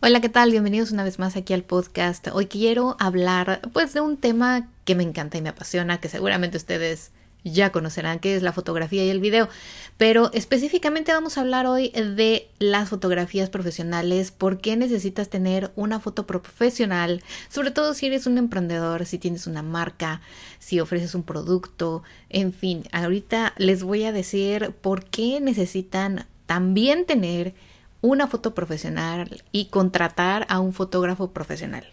Hola, ¿qué tal? Bienvenidos una vez más aquí al podcast. Hoy quiero hablar pues de un tema que me encanta y me apasiona, que seguramente ustedes ya conocerán, que es la fotografía y el video. Pero específicamente vamos a hablar hoy de las fotografías profesionales, por qué necesitas tener una foto profesional, sobre todo si eres un emprendedor, si tienes una marca, si ofreces un producto, en fin, ahorita les voy a decir por qué necesitan también tener una foto profesional y contratar a un fotógrafo profesional.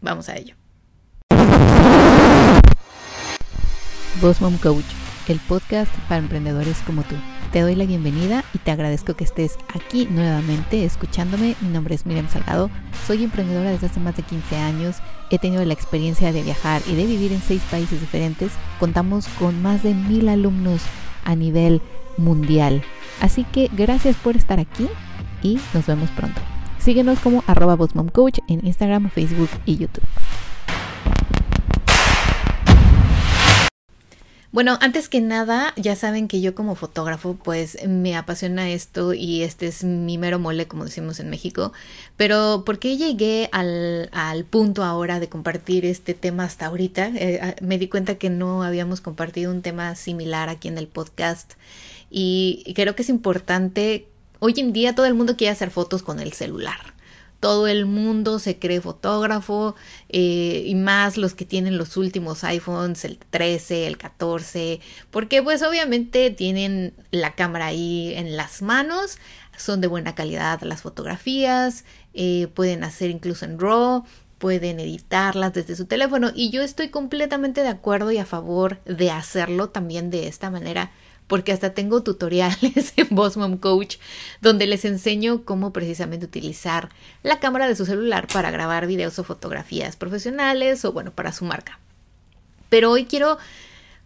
Vamos a ello. Boss Mom Coach, el podcast para emprendedores como tú. Te doy la bienvenida y te agradezco que estés aquí nuevamente escuchándome. Mi nombre es Miriam Salgado, soy emprendedora desde hace más de 15 años. He tenido la experiencia de viajar y de vivir en seis países diferentes. Contamos con más de mil alumnos a nivel mundial. Así que gracias por estar aquí y nos vemos pronto. Síguenos como arroba Coach en Instagram, Facebook y YouTube. Bueno, antes que nada, ya saben que yo como fotógrafo, pues me apasiona esto y este es mi mero mole, como decimos en México. Pero ¿por qué llegué al, punto ahora de compartir este tema hasta ahorita? Eh, me di cuenta que no habíamos compartido un tema similar aquí en el podcast y creo que es importante Hoy en día todo el mundo quiere hacer fotos con el celular. Todo el mundo se cree fotógrafo eh, y más los que tienen los últimos iPhones, el 13, el 14, porque pues obviamente tienen la cámara ahí en las manos, son de buena calidad las fotografías, eh, pueden hacer incluso en RAW, pueden editarlas desde su teléfono y yo estoy completamente de acuerdo y a favor de hacerlo también de esta manera porque hasta tengo tutoriales en Boss Mom Coach donde les enseño cómo precisamente utilizar la cámara de su celular para grabar videos o fotografías profesionales o bueno, para su marca. Pero hoy quiero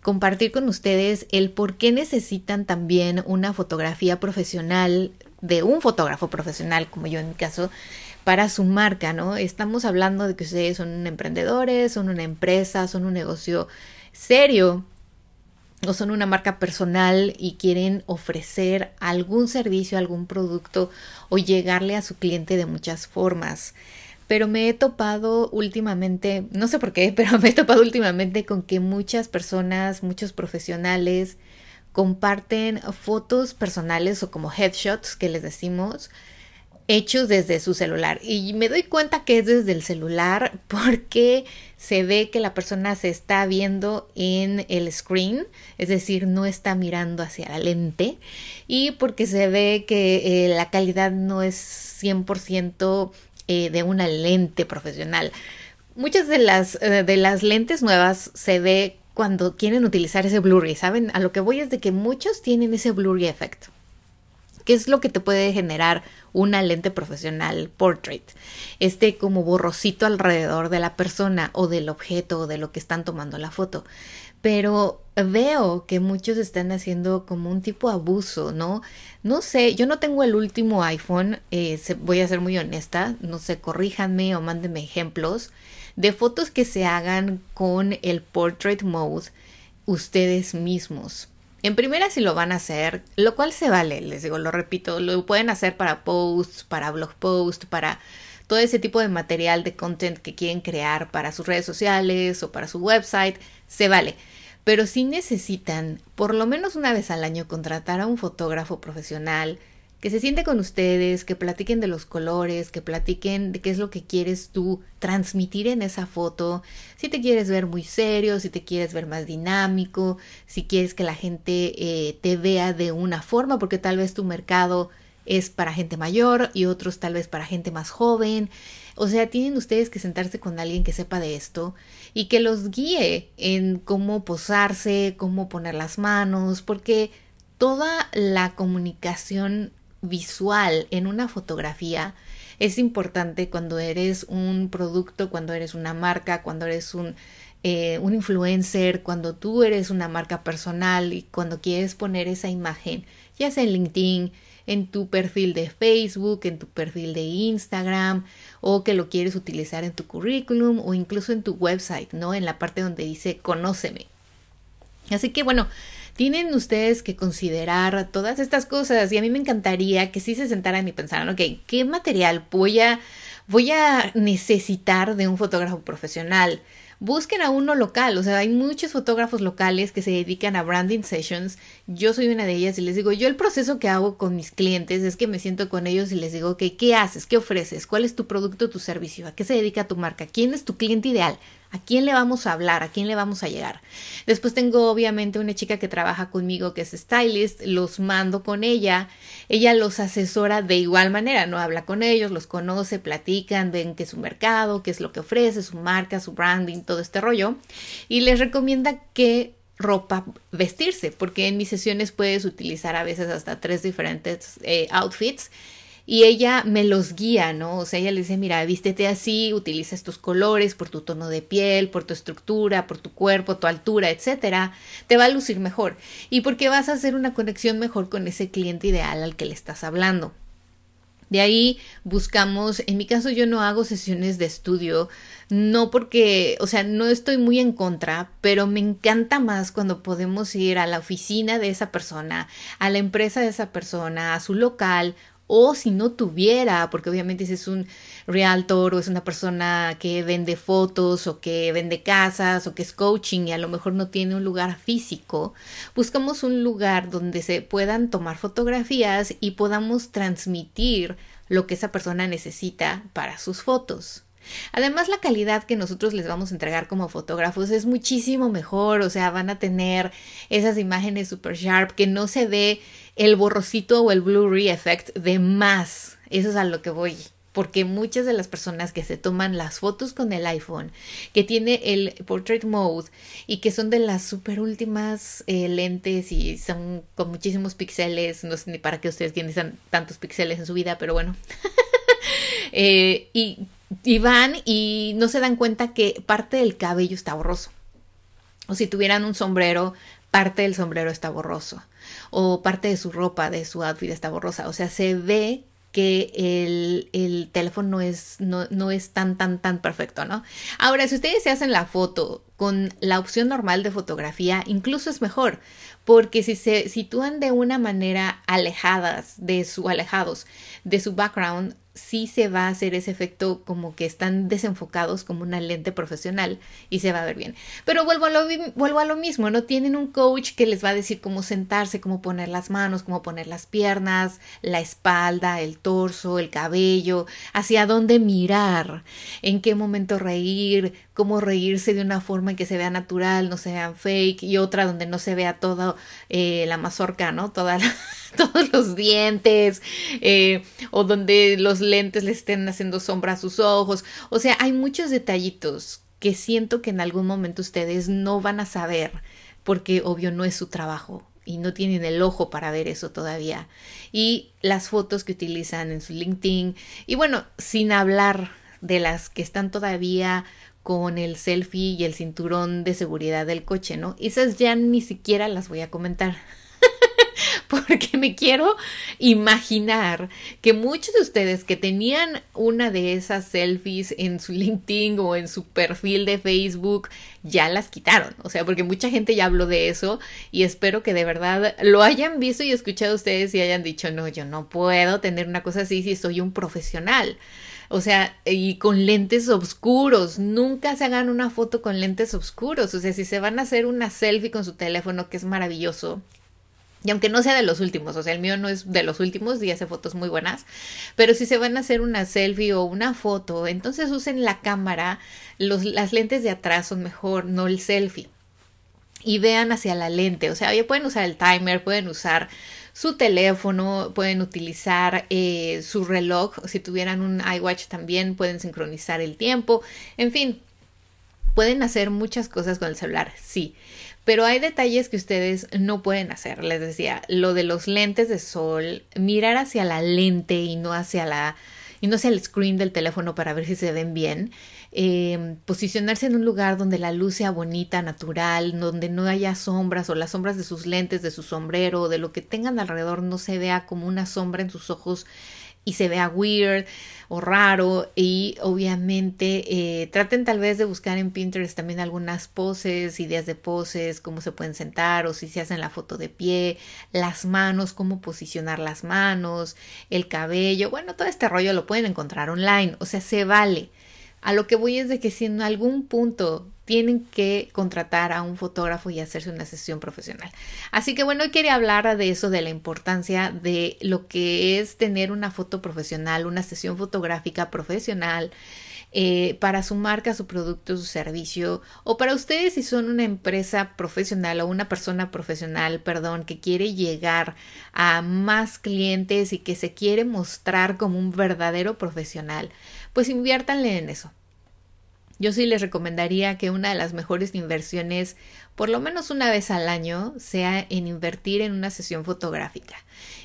compartir con ustedes el por qué necesitan también una fotografía profesional de un fotógrafo profesional, como yo en mi caso, para su marca, ¿no? Estamos hablando de que ustedes son emprendedores, son una empresa, son un negocio serio o son una marca personal y quieren ofrecer algún servicio, algún producto o llegarle a su cliente de muchas formas. Pero me he topado últimamente, no sé por qué, pero me he topado últimamente con que muchas personas, muchos profesionales comparten fotos personales o como headshots que les decimos hechos desde su celular. Y me doy cuenta que es desde el celular porque se ve que la persona se está viendo en el screen, es decir, no está mirando hacia la lente y porque se ve que eh, la calidad no es 100% eh, de una lente profesional. Muchas de las, eh, de las lentes nuevas se ve cuando quieren utilizar ese blurry, ¿saben? A lo que voy es de que muchos tienen ese blurry effect. ¿Qué es lo que te puede generar una lente profesional portrait? Este como borrosito alrededor de la persona o del objeto o de lo que están tomando la foto. Pero veo que muchos están haciendo como un tipo abuso, ¿no? No sé, yo no tengo el último iPhone, eh, voy a ser muy honesta, no sé, corríjanme o mándenme ejemplos de fotos que se hagan con el portrait mode ustedes mismos. En primera, si lo van a hacer, lo cual se vale, les digo, lo repito, lo pueden hacer para posts, para blog posts, para todo ese tipo de material de content que quieren crear para sus redes sociales o para su website, se vale. Pero si necesitan, por lo menos una vez al año, contratar a un fotógrafo profesional que se siente con ustedes, que platiquen de los colores, que platiquen de qué es lo que quieres tú transmitir en esa foto, si te quieres ver muy serio, si te quieres ver más dinámico, si quieres que la gente eh, te vea de una forma, porque tal vez tu mercado es para gente mayor y otros tal vez para gente más joven. O sea, tienen ustedes que sentarse con alguien que sepa de esto y que los guíe en cómo posarse, cómo poner las manos, porque toda la comunicación visual en una fotografía es importante cuando eres un producto, cuando eres una marca, cuando eres un, eh, un influencer, cuando tú eres una marca personal y cuando quieres poner esa imagen, ya sea en LinkedIn, en tu perfil de Facebook, en tu perfil de Instagram o que lo quieres utilizar en tu currículum o incluso en tu website, ¿no? En la parte donde dice conóceme. Así que bueno, tienen ustedes que considerar todas estas cosas y a mí me encantaría que sí se sentaran y pensaran, ok, ¿qué material voy a voy a necesitar de un fotógrafo profesional busquen a uno local, o sea, hay muchos fotógrafos locales que se dedican a branding sessions, yo soy una de ellas y les digo, yo el proceso que hago con mis clientes es que me siento con ellos y les digo, que ¿qué haces? ¿Qué ofreces? ¿Cuál es tu producto, tu servicio? ¿A qué se dedica tu marca? ¿Quién es tu cliente ideal? ¿A quién le vamos a hablar? ¿A quién le vamos a llegar? Después tengo obviamente una chica que trabaja conmigo que es stylist, los mando con ella, ella los asesora de igual manera, no habla con ellos, los conoce, platican, ven qué es su mercado, qué es lo que ofrece, su marca, su branding, todo este rollo, y les recomienda qué ropa vestirse, porque en mis sesiones puedes utilizar a veces hasta tres diferentes eh, outfits y ella me los guía, ¿no? O sea, ella le dice, mira, vístete así, utiliza estos colores por tu tono de piel, por tu estructura, por tu cuerpo, tu altura, etcétera, te va a lucir mejor y porque vas a hacer una conexión mejor con ese cliente ideal al que le estás hablando. De ahí buscamos, en mi caso yo no hago sesiones de estudio, no porque, o sea, no estoy muy en contra, pero me encanta más cuando podemos ir a la oficina de esa persona, a la empresa de esa persona, a su local o si no tuviera, porque obviamente si es un realtor o es una persona que vende fotos o que vende casas o que es coaching y a lo mejor no tiene un lugar físico, buscamos un lugar donde se puedan tomar fotografías y podamos transmitir lo que esa persona necesita para sus fotos. Además, la calidad que nosotros les vamos a entregar como fotógrafos es muchísimo mejor, o sea, van a tener esas imágenes super sharp que no se ve el borrosito o el blurry effect de más. Eso es a lo que voy porque muchas de las personas que se toman las fotos con el iPhone, que tiene el portrait mode y que son de las super últimas eh, lentes y son con muchísimos píxeles, no sé ni para qué ustedes tienen tantos píxeles en su vida, pero bueno, eh, y y van y no se dan cuenta que parte del cabello está borroso. O si tuvieran un sombrero, parte del sombrero está borroso. O parte de su ropa, de su outfit está borrosa. O sea, se ve que el, el teléfono no es, no, no, es tan, tan, tan perfecto, ¿no? Ahora, si ustedes se hacen la foto con la opción normal de fotografía, incluso es mejor, porque si se sitúan de una manera alejadas de su, alejados de su background, sí se va a hacer ese efecto como que están desenfocados como una lente profesional y se va a ver bien. Pero vuelvo a lo, vuelvo a lo mismo, no tienen un coach que les va a decir cómo sentarse, cómo poner las manos, cómo poner las piernas, la espalda, el torso, el cabello, hacia dónde mirar, en qué momento reír, cómo reírse de una forma en que se vea natural, no se vean fake y otra donde no se vea toda eh, la mazorca, ¿no? Todos los dientes eh, o donde los lentes le estén haciendo sombra a sus ojos. O sea, hay muchos detallitos que siento que en algún momento ustedes no van a saber porque obvio no es su trabajo y no tienen el ojo para ver eso todavía. Y las fotos que utilizan en su LinkedIn y bueno, sin hablar de las que están todavía con el selfie y el cinturón de seguridad del coche, ¿no? Esas ya ni siquiera las voy a comentar. porque me quiero imaginar que muchos de ustedes que tenían una de esas selfies en su LinkedIn o en su perfil de Facebook ya las quitaron. O sea, porque mucha gente ya habló de eso y espero que de verdad lo hayan visto y escuchado ustedes y hayan dicho, no, yo no puedo tener una cosa así si soy un profesional. O sea, y con lentes oscuros. Nunca se hagan una foto con lentes oscuros. O sea, si se van a hacer una selfie con su teléfono, que es maravilloso. Y aunque no sea de los últimos, o sea, el mío no es de los últimos y hace fotos muy buenas, pero si se van a hacer una selfie o una foto, entonces usen la cámara, los, las lentes de atrás son mejor, no el selfie. Y vean hacia la lente, o sea, ya pueden usar el timer, pueden usar su teléfono, pueden utilizar eh, su reloj, si tuvieran un iWatch también pueden sincronizar el tiempo, en fin, pueden hacer muchas cosas con el celular, sí. Pero hay detalles que ustedes no pueden hacer. Les decía, lo de los lentes de sol, mirar hacia la lente y no hacia la y no hacia el screen del teléfono para ver si se ven bien. Em, posicionarse en un lugar donde la luz sea bonita, natural, donde no haya sombras o las sombras de sus lentes, de su sombrero, de lo que tengan alrededor no se vea como una sombra en sus ojos y se vea weird o raro y obviamente eh, traten tal vez de buscar en Pinterest también algunas poses, ideas de poses, cómo se pueden sentar o si se hacen la foto de pie, las manos, cómo posicionar las manos, el cabello, bueno, todo este rollo lo pueden encontrar online, o sea, se vale. A lo que voy es de que si en algún punto tienen que contratar a un fotógrafo y hacerse una sesión profesional. Así que bueno, hoy quería hablar de eso, de la importancia de lo que es tener una foto profesional, una sesión fotográfica profesional. Eh, para su marca, su producto, su servicio, o para ustedes si son una empresa profesional o una persona profesional, perdón, que quiere llegar a más clientes y que se quiere mostrar como un verdadero profesional, pues inviértanle en eso. Yo sí les recomendaría que una de las mejores inversiones, por lo menos una vez al año, sea en invertir en una sesión fotográfica.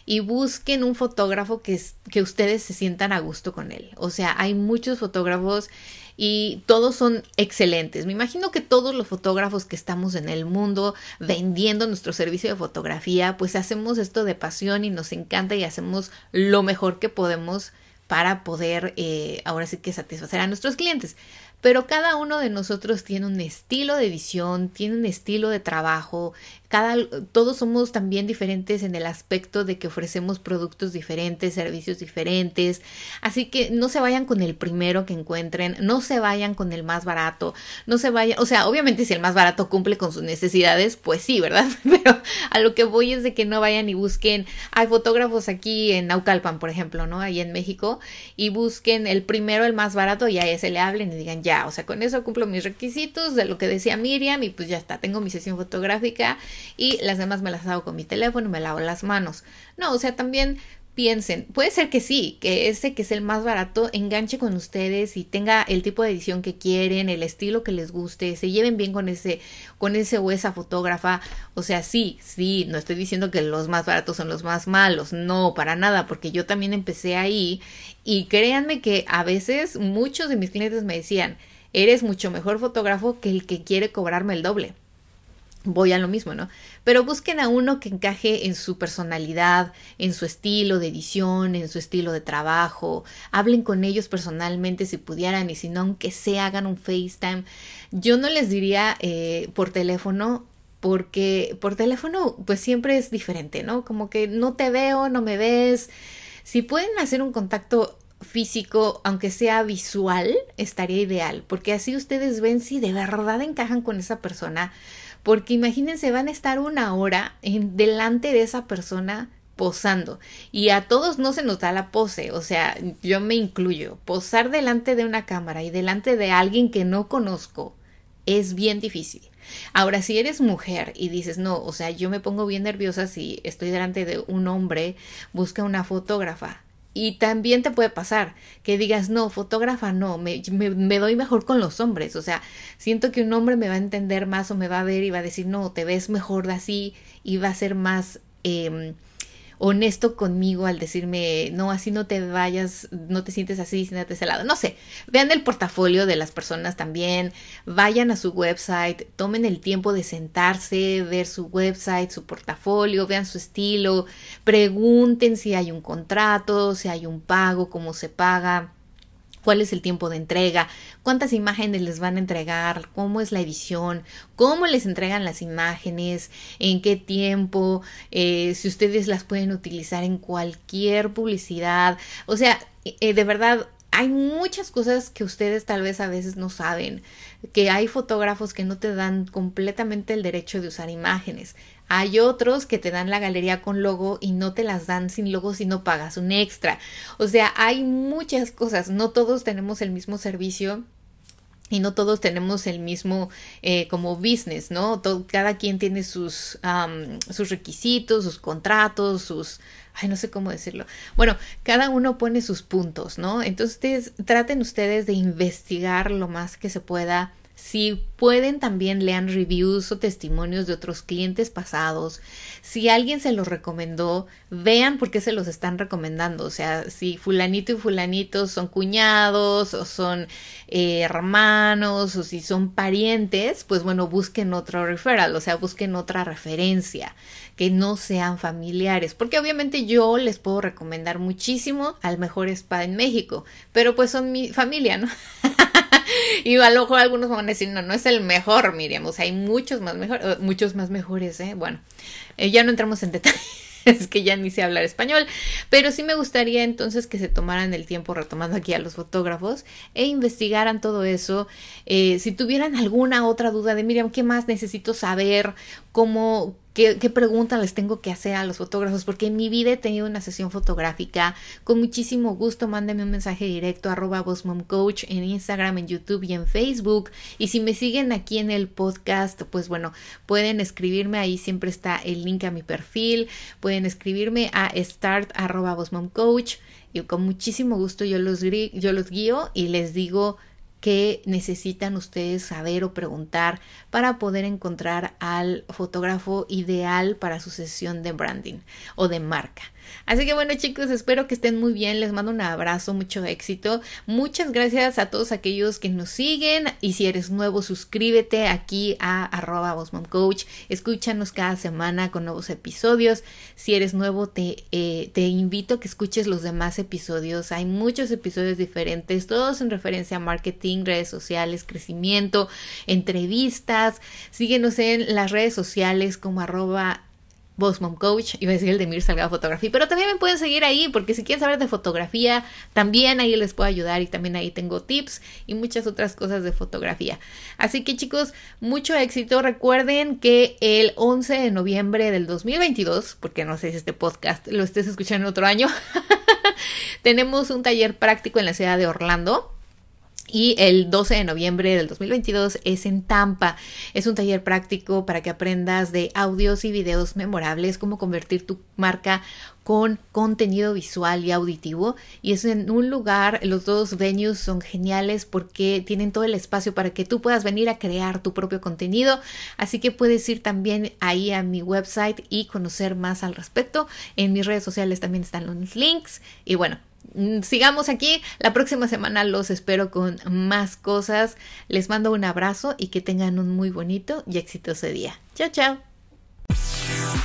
Y busquen un fotógrafo que, que ustedes se sientan a gusto con él. O sea, hay muchos fotógrafos y todos son excelentes. Me imagino que todos los fotógrafos que estamos en el mundo vendiendo nuestro servicio de fotografía, pues hacemos esto de pasión y nos encanta y hacemos lo mejor que podemos para poder eh, ahora sí que satisfacer a nuestros clientes. Pero cada uno de nosotros tiene un estilo de edición, tiene un estilo de trabajo, cada, todos somos también diferentes en el aspecto de que ofrecemos productos diferentes, servicios diferentes, así que no se vayan con el primero que encuentren, no se vayan con el más barato, no se vayan, o sea, obviamente si el más barato cumple con sus necesidades, pues sí, ¿verdad? Pero a lo que voy es de que no vayan y busquen, hay fotógrafos aquí en Naucalpan, por ejemplo, ¿no? Ahí en México, y busquen el primero, el más barato, y a ese le hablen y digan, ya, o sea, con eso cumplo mis requisitos de lo que decía Miriam, y pues ya está, tengo mi sesión fotográfica y las demás me las hago con mi teléfono y me lavo las manos. No, o sea, también piensen, puede ser que sí, que ese que es el más barato enganche con ustedes y tenga el tipo de edición que quieren, el estilo que les guste, se lleven bien con ese, con ese o esa fotógrafa. O sea, sí, sí, no estoy diciendo que los más baratos son los más malos, no, para nada, porque yo también empecé ahí y créanme que a veces muchos de mis clientes me decían, eres mucho mejor fotógrafo que el que quiere cobrarme el doble voy a lo mismo, ¿no? Pero busquen a uno que encaje en su personalidad, en su estilo de edición, en su estilo de trabajo. Hablen con ellos personalmente si pudieran y si no, aunque se hagan un FaceTime. Yo no les diría eh, por teléfono porque por teléfono pues siempre es diferente, ¿no? Como que no te veo, no me ves. Si pueden hacer un contacto físico, aunque sea visual, estaría ideal, porque así ustedes ven si de verdad encajan con esa persona porque imagínense, van a estar una hora en, delante de esa persona posando y a todos no se nos da la pose, o sea, yo me incluyo, posar delante de una cámara y delante de alguien que no conozco es bien difícil. Ahora, si eres mujer y dices, no, o sea, yo me pongo bien nerviosa si estoy delante de un hombre, busca una fotógrafa. Y también te puede pasar que digas, no, fotógrafa no, me, me, doy mejor con los hombres. O sea, siento que un hombre me va a entender más o me va a ver y va a decir, no, te ves mejor así y va a ser más... Eh, honesto conmigo al decirme, no, así no te vayas, no te sientes así, siéntate ese lado. No sé, vean el portafolio de las personas también, vayan a su website, tomen el tiempo de sentarse, ver su website, su portafolio, vean su estilo, pregunten si hay un contrato, si hay un pago, cómo se paga cuál es el tiempo de entrega, cuántas imágenes les van a entregar, cómo es la edición, cómo les entregan las imágenes, en qué tiempo, eh, si ustedes las pueden utilizar en cualquier publicidad. O sea, eh, de verdad, hay muchas cosas que ustedes tal vez a veces no saben, que hay fotógrafos que no te dan completamente el derecho de usar imágenes. Hay otros que te dan la galería con logo y no te las dan sin logo si no pagas un extra. O sea, hay muchas cosas. No todos tenemos el mismo servicio y no todos tenemos el mismo eh, como business, ¿no? cada quien tiene sus, sus requisitos, sus contratos, sus... Ay, no sé cómo decirlo. Bueno, cada uno pone sus puntos, ¿no? Entonces traten ustedes de investigar lo más que se pueda Si pueden también lean reviews o testimonios de otros clientes pasados. Si alguien se los recomendó, vean por qué se los están recomendando. O sea, si fulanito y fulanito son cuñados o son eh, hermanos o si son parientes, pues bueno, busquen otro referral, o sea, busquen otra referencia que no sean familiares, porque obviamente yo les puedo recomendar muchísimo al mejor spa en México, pero pues son mi familia, ¿no? y a lo mejor algunos van a decir, no, no es el mejor, Miriam, o sea, hay muchos más mejores, muchos más mejores, ¿eh? Bueno, eh, ya no entramos en detalle. es que ya ni sé hablar español, pero sí me gustaría entonces que se tomaran el tiempo, retomando aquí a los fotógrafos, e investigaran todo eso. Eh, si tuvieran alguna otra duda de, Miriam, ¿qué más necesito saber? ¿Cómo, ¿Qué, preguntas les tengo que hacer a los fotógrafos? Porque en mi vida he tenido una sesión fotográfica. Con muchísimo gusto, mándame un mensaje directo arroba Coach en Instagram, en YouTube y en Facebook. Y si me siguen aquí en el podcast, pues bueno, pueden escribirme. Ahí siempre está el link a mi perfil. Pueden escribirme a start arroba Coach. Y con muchísimo gusto yo los, yo los guío y les digo que necesitan ustedes saber o preguntar para poder encontrar al fotógrafo ideal para su sesión de branding o de marca. Así que bueno chicos, espero que estén muy bien, les mando un abrazo, mucho éxito. Muchas gracias a todos aquellos que nos siguen y si eres nuevo suscríbete aquí a arroba Coach, escúchanos cada semana con nuevos episodios. Si eres nuevo te, eh, te invito a que escuches los demás episodios, hay muchos episodios diferentes, todos en referencia a marketing, redes sociales, crecimiento, entrevistas. Síguenos en las redes sociales como arroba Boss Mom Coach, iba a decir el de Mir Salgado Fotografía, pero también me pueden seguir ahí porque si quieren saber de fotografía, también ahí les puedo ayudar y también ahí tengo tips y muchas otras cosas de fotografía. Así que chicos, mucho éxito. Recuerden que el 11 de noviembre del 2022, porque no sé si este podcast lo estés escuchando en otro año, tenemos un taller práctico en la ciudad de Orlando y el 12 de noviembre del 2022 es en Tampa. Es un taller práctico para que aprendas de audios y videos memorables, cómo convertir tu marca con contenido visual y auditivo. Y es en un lugar, los dos venues son geniales porque tienen todo el espacio para que tú puedas venir a crear tu propio contenido. Así que puedes ir también ahí a mi website y conocer más al respecto. En mis redes sociales también están los links. Y bueno, Mm, sigamos aquí. La próxima semana los espero con más cosas. Les mando un abrazo y que tengan un muy bonito y exitoso día. Chao, chao.